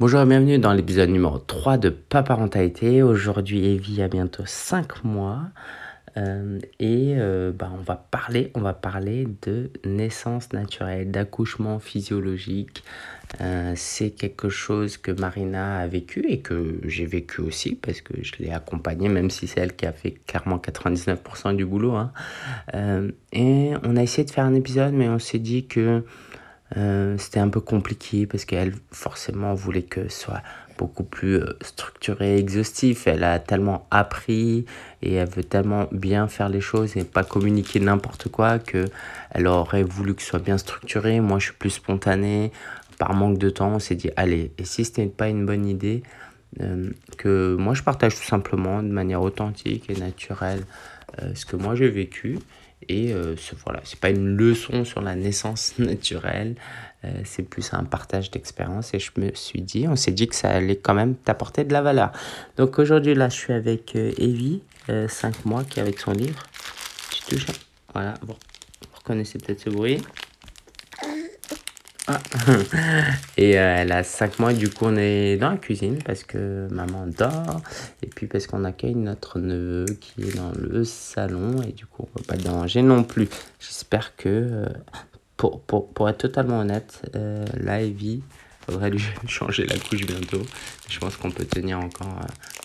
Bonjour et bienvenue dans l'épisode numéro 3 de Paparentalité. Aujourd'hui, Evie a bientôt 5 mois euh, et euh, bah, on va parler, on va parler de naissance naturelle, d'accouchement physiologique. Euh, c'est quelque chose que Marina a vécu et que j'ai vécu aussi parce que je l'ai accompagnée, même si c'est elle qui a fait clairement 99% du boulot. Hein. et on a essayé de faire un épisode, mais on s'est dit que euh, c'était un peu compliqué parce qu'elle forcément voulait que ce soit beaucoup plus euh, structuré, exhaustif. Elle a tellement appris et elle veut tellement bien faire les choses et pas communiquer n'importe quoi que elle aurait voulu que ce soit bien structuré. Moi, je suis plus spontané. Par manque de temps, on s'est dit allez, et si ce n'est pas une bonne idée, euh, que moi je partage tout simplement de manière authentique et naturelle ce que moi j'ai vécu et euh, ce, voilà, c'est pas une leçon sur la naissance naturelle, euh, c'est plus un partage d'expérience. Et je me suis dit, on s'est dit que ça allait quand même t'apporter de la valeur. Donc aujourd'hui, là, je suis avec euh, Evie, 5 mois, qui est avec son livre. Tu touches. Voilà, vous reconnaissez peut-être ce bruit. Ah. Et euh, elle a 5 mois, et du coup, on est dans la cuisine parce que maman dort. Et puis parce qu'on accueille notre neveu qui est dans le salon. Et du coup, on ne peut pas déranger non plus. J'espère que, euh, pour, pour, pour, être totalement honnête, euh, là, Evie, faudrait lui changer la couche bientôt. Je pense qu'on peut tenir encore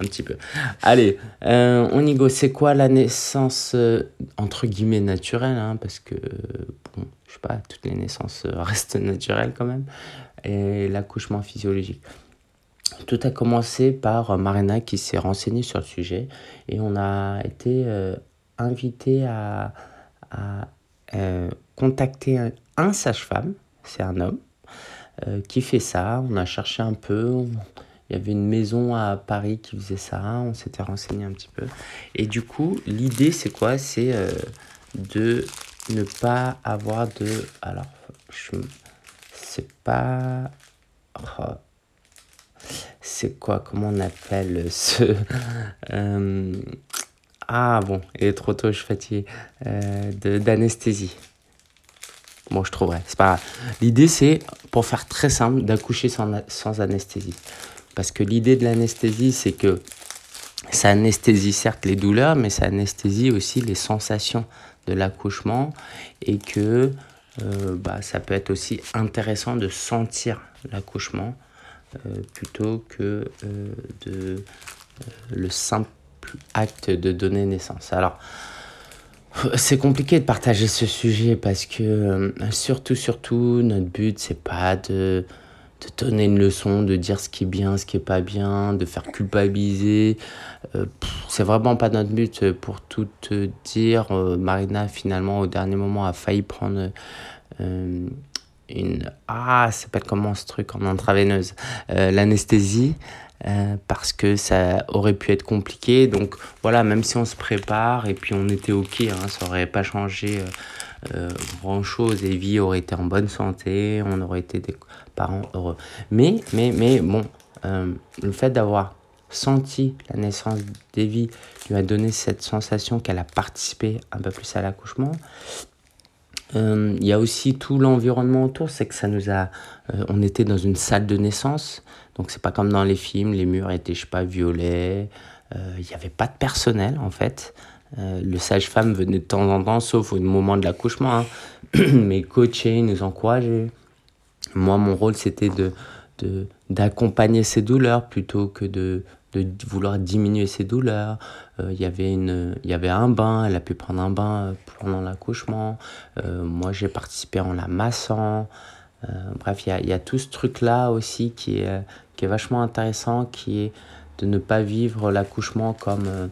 un petit peu. Allez, on y go. C'est quoi la naissance, entre guillemets, naturelle hein, Parce que, bon je sais pas, toutes les naissances euh, restent naturelles quand même, et l'accouchement physiologique. Tout a commencé par euh, Marina qui s'est renseignée sur le sujet et on a été euh, invité à, à contacter un, sage-femme, c'est un homme, qui fait ça. On a cherché un peu, il y avait une maison à Paris qui faisait ça, on s'était renseigné un petit peu. Et du coup, l'idée c'est quoi? C'est de ne pas avoir de... Alors, je... C'est pas... Oh, c'est quoi? Comment on appelle ce... Euh, ah bon, il est trop tôt, je suis fatigué. Euh, d'anesthésie. Bon, je trouverai, c'est pas L'idée, c'est, pour faire très simple, d'accoucher sans, sans anesthésie. Parce que l'idée de l'anesthésie, c'est que ça anesthésie certes les douleurs, mais ça anesthésie aussi les sensations de l'accouchement et que euh, bah, ça peut être aussi intéressant de sentir l'accouchement euh, plutôt que euh, de le simple acte de donner naissance. Alors, c'est compliqué de partager ce sujet parce que surtout, surtout, notre but, c'est pas de de donner une leçon, de dire ce qui est bien, ce qui est pas bien, de faire culpabiliser. Euh, c'est vraiment pas notre but pour tout te dire. Euh, Marina, finalement, au dernier moment, a failli prendre euh, une. Ah, ça s'appelle comment ce truc en intraveineuse L'anesthésie. Parce que ça aurait pu être compliqué. Donc voilà, même si on se prépare et puis on était OK, hein, ça aurait pas changé euh, grand chose. Evie aurait été en bonne santé, on aurait été des parents heureux. Mais, mais, mais bon, euh, le fait d'avoir senti la naissance d'Evie lui a donné cette sensation qu'elle a participé un peu plus à l'accouchement. Euh, il y a aussi tout l'environnement autour, c'est que ça nous a. on était dans une salle de naissance, donc c'est pas comme dans les films, les murs étaient, je sais pas, violets, il n'y avait pas de personnel en fait. Euh, le sage-femme venait de temps en temps, sauf au moment de l'accouchement, hein. mais coacher, nous encourager. Moi, mon rôle, c'était de, d'accompagner ses douleurs plutôt que de, de vouloir diminuer ses douleurs. Euh, il y avait une, il y avait un bain, elle a pu prendre un bain euh, pendant l'accouchement. moi, j'ai participé en la massant. bref, il y a, y a, tout ce truc-là aussi qui est, qui est vachement intéressant, qui est de ne pas vivre l'accouchement comme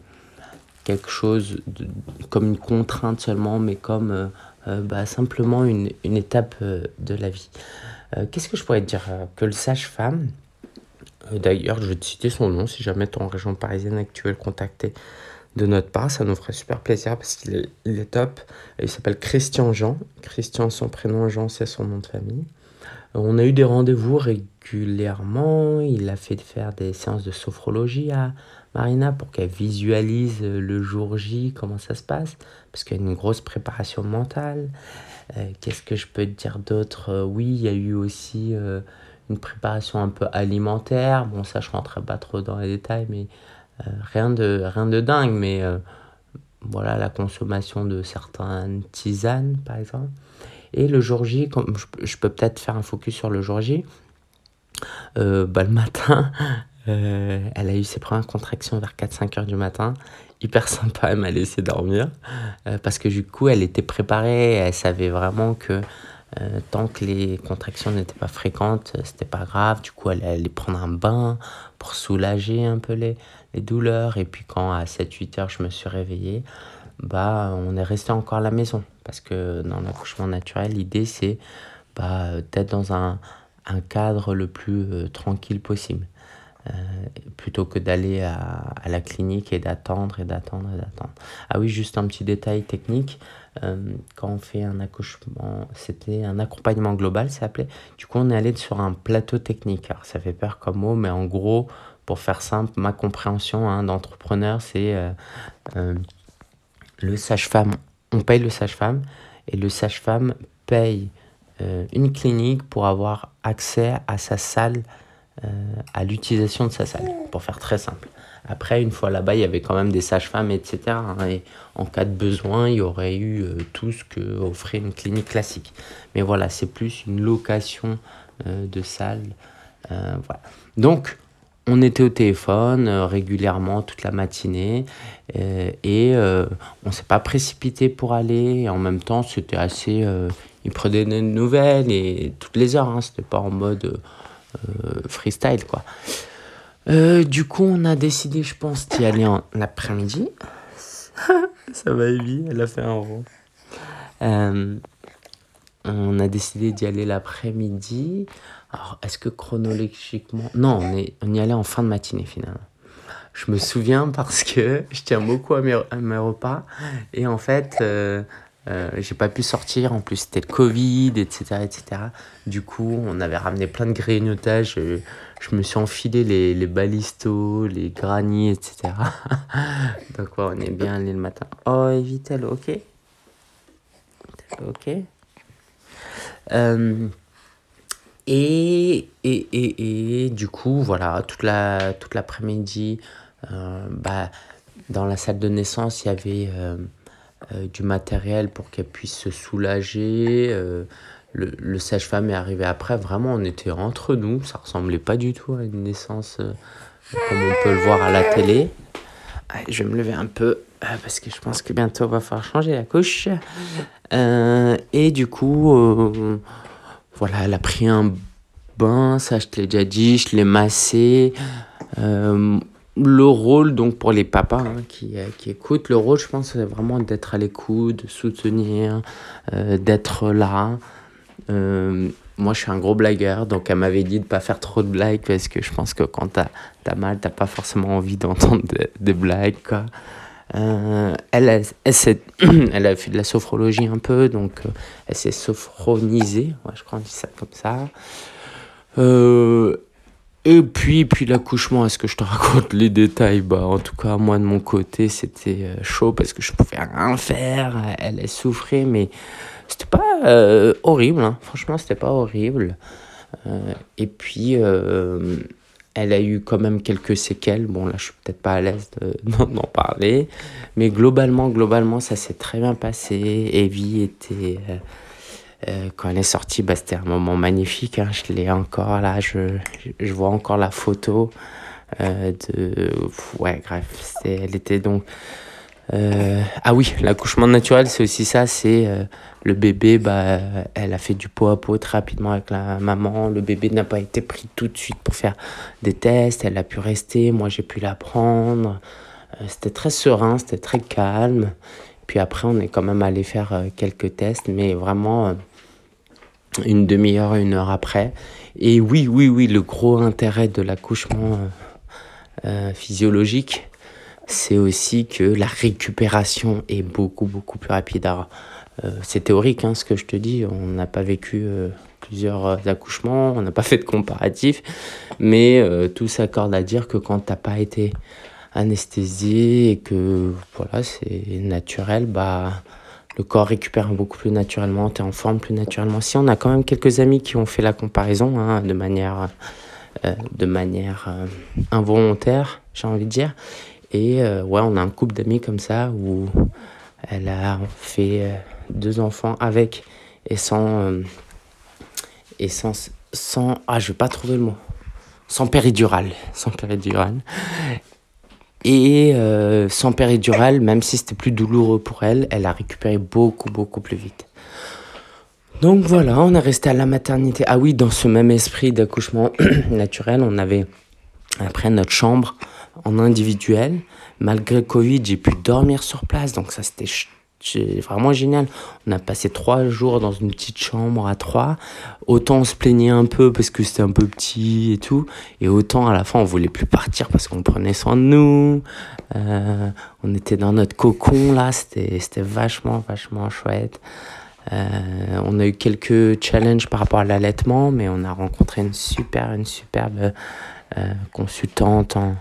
quelque chose comme une contrainte seulement, mais comme euh, euh, bah, simplement une, une étape euh, de la vie. Qu'est-ce que je pourrais te dire Que le sage-femme, d'ailleurs, je vais te citer son nom si jamais ton région parisienne actuelle contacté de notre part, ça nous ferait super plaisir parce qu'il est, top. Il s'appelle Christian Jean. Christian, son prénom, Jean, c'est son nom de famille. On a eu des rendez-vous régulièrement. Il a fait faire des séances de sophrologie à, Marina pour qu'elle visualise euh, le jour J, comment ça se passe, parce qu'il y a une grosse préparation mentale. Euh, qu'est-ce que je peux te dire d'autre? Euh, Oui, il y a eu aussi une préparation un peu alimentaire. Bon, ça, je rentrerai pas trop dans les détails, mais rien, de, rien de dingue. Mais voilà, la consommation de certaines tisanes, par exemple. Et le jour J, comme je, peux peut-être faire un focus sur le jour J, bah, le matin, elle a eu ses premières contractions vers 4-5 heures du matin hyper sympa, elle m'a laissé dormir euh, parce que du coup elle était préparée, elle savait vraiment que euh, tant que les contractions n'étaient pas fréquentes, euh, c'était pas grave. Du coup, elle allait prendre un bain pour soulager un peu les, douleurs. Et puis, quand à 7-8 heures, je me suis réveillé, bah, on est resté encore à la maison. Parce que dans l'accouchement naturel, l'idée, c'est bah, d'être dans un, cadre le plus tranquille possible. Euh, plutôt que d'aller à, à, la clinique et d'attendre et d'attendre et d'attendre. Ah oui, juste un petit détail technique. Euh, quand on fait un accouchement, c'était un accompagnement global, ça s'appelait. Du coup, on est allé sur un plateau technique. Alors, ça fait peur comme mot, mais en gros, pour faire simple, ma compréhension hein, d'entrepreneur, c'est euh, le sage-femme. On paye le sage-femme et le sage-femme paye une clinique pour avoir accès à sa salle euh, à l'utilisation de sa salle, pour faire très simple. Après, une fois là-bas, il y avait quand même des sages-femmes, etc. Hein, et en cas de besoin, il y aurait eu euh, tout ce que offrait une clinique classique. Mais voilà, c'est plus une location euh, de salle. voilà. Donc, on était au téléphone régulièrement toute la matinée et on s'est pas précipité pour aller. En même temps, c'était assez. il prenait des nouvelles et toutes les heures. Hein, c'était pas en mode euh, freestyle, quoi. Euh, du coup, on a décidé, je pense, d'y aller en après-midi. Ça va, Evie, elle a fait un rond. Euh, on a décidé d'y aller l'après-midi. Alors, est-ce que chronologiquement? Non, on, est, on y allait en fin de matinée finalement. Je me souviens parce que je tiens beaucoup à mes, repas. Et en fait, euh, j'ai pas pu sortir, en plus c'était le Covid, etc., etc. Du coup, on avait ramené plein de grignotages. Je, me suis enfilé les, les balistos, les granits, etc. Donc, ouais, on est bien allé le matin. Oh, Evitel, ok Ok. Euh, et, et, et, et, du coup, voilà, toute la toute l'après-midi, euh, bah, dans la salle de naissance, il y avait euh, du matériel pour qu'elle puisse se soulager. Euh, le, le sage-femme est arrivé après. Vraiment, on était entre nous. Ça ressemblait pas du tout à une naissance euh, comme on peut le voir à la télé. je vais me lever un peu parce que je pense que bientôt on va falloir changer la couche. et du coup, voilà, elle a pris un bain, ça je te l'ai déjà dit, je l'ai massé le rôle, donc pour les papas hein, qui, euh, qui, écoutent, le rôle, je pense, c'est vraiment d'être à l'écoute, de soutenir, euh, d'être là. Euh, moi, je suis un gros blagueur, donc elle m'avait dit de pas faire trop de blagues parce que je pense que quand t'as as mal, t'as pas forcément envie d'entendre des, blagues. Quoi. elle, elle, elle, a fait de la sophrologie un peu, donc elle s'est sophronisée, je crois qu'on dit ça comme ça. Euh, et puis, puis l'accouchement, est-ce que je te raconte les détails? Bah, en tout cas, moi de mon côté, c'était euh, chaud parce que je pouvais rien faire. Elle, elle souffrait, mais c'était pas euh, horrible. Hein. Franchement, c'était pas horrible. Euh, et puis, elle a eu quand même quelques séquelles. Bon, là, je suis peut-être pas à l'aise d'en parler, mais globalement, globalement, ça s'est très bien passé. Evie était euh, quand elle est sortie, bah, c'était un moment magnifique. Hein. Je l'ai encore là, je, je, vois encore la photo euh, de. Ouais, bref, elle était donc. Euh, ah oui, l'accouchement naturel, c'est aussi ça. C'est le bébé, bah, elle a fait du pot à pot très rapidement avec la maman. Le bébé n'a pas été pris tout de suite pour faire des tests. Elle a pu rester. Moi, j'ai pu la prendre. c'était très serein, c'était très calme. Puis après, on est quand même allé faire quelques tests, mais vraiment une demi-heure, une heure après. Et oui, oui, oui, le gros intérêt de l'accouchement euh, euh, physiologique, c'est aussi que la récupération est beaucoup, beaucoup plus rapide. Euh, c'est théorique, hein, ce que je te dis. On n'a pas vécu plusieurs accouchements, on n'a pas fait de comparatif, mais tout s'accorde à dire que quand t'as pas été anesthésié et que voilà, c'est naturel, bah le corps récupère beaucoup plus naturellement, tu es en forme plus naturellement. Si on a quand même quelques amis qui ont fait la comparaison hein, de manière, euh, de manière euh, involontaire, j'ai envie de dire. Et euh, ouais, on a un couple d'amis comme ça où elle a fait deux enfants avec et sans. et sans, sans. Ah, je vais pas trouver le mot. Sans péridurale. Sans péridurale. Et euh, sans péridurale, même si c'était plus douloureux pour elle, elle a récupéré beaucoup, beaucoup plus vite. Donc voilà, on est resté à la maternité. Ah oui, dans ce même esprit d'accouchement naturel, on avait après notre chambre en individuel. Malgré le Covid, j'ai pu dormir sur place, donc ça c'était vraiment génial. On a passé trois jours dans une petite chambre à trois. Autant on se plaignait un peu parce que c'était un peu petit et tout. Et autant à la fin on voulait plus partir parce qu'on prenait soin de nous. Euh, on était dans notre cocon là. C'était, c'était vachement, vachement chouette. Euh, on a eu quelques challenges par rapport à l'allaitement, mais on a rencontré une super, une superbe euh, consultante en,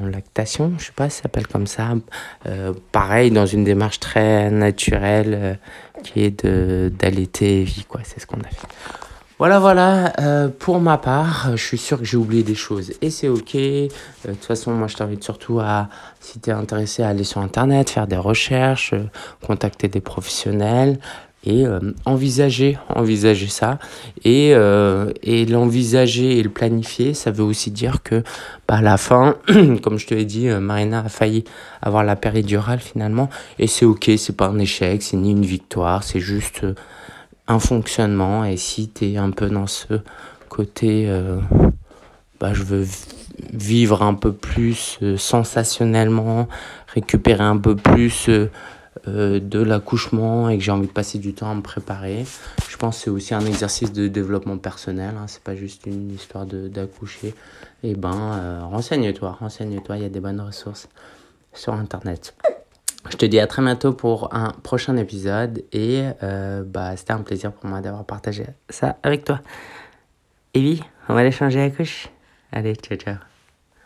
en lactation, je sais pas si ça s'appelle comme ça. Euh, pareil, dans une démarche très naturelle euh, qui est de d'allaiter vie, quoi. C'est ce qu'on a fait. Voilà, voilà, euh, pour ma part, je suis sûr que j'ai oublié des choses et c'est ok. de toute façon, moi je t'invite surtout à, si tu es intéressé, à aller sur internet, faire des recherches, contacter des professionnels, et euh, envisager, envisager ça. Et, euh, et l'envisager et le planifier, ça veut aussi dire que bah, à la fin, comme je te l'ai dit, euh, Marina a failli avoir la péridurale finalement. Et c'est ok, c'est pas un échec, c'est ni une victoire, c'est juste un fonctionnement. Et si tu es un peu dans ce côté, bah, je veux vivre un peu plus sensationnellement, récupérer un peu plus de l'accouchement et que j'ai envie de passer du temps à me préparer. Je pense que c'est aussi un exercice de développement personnel, hein, c'est pas juste une histoire d'accoucher. Et eh ben, euh, renseigne-toi, renseigne-toi, il y a des bonnes ressources sur internet. Je te dis à très bientôt pour un prochain épisode et euh, bah, c'était un plaisir pour moi d'avoir partagé ça avec toi. Evie, on va aller changer la couche Allez, ciao ciao.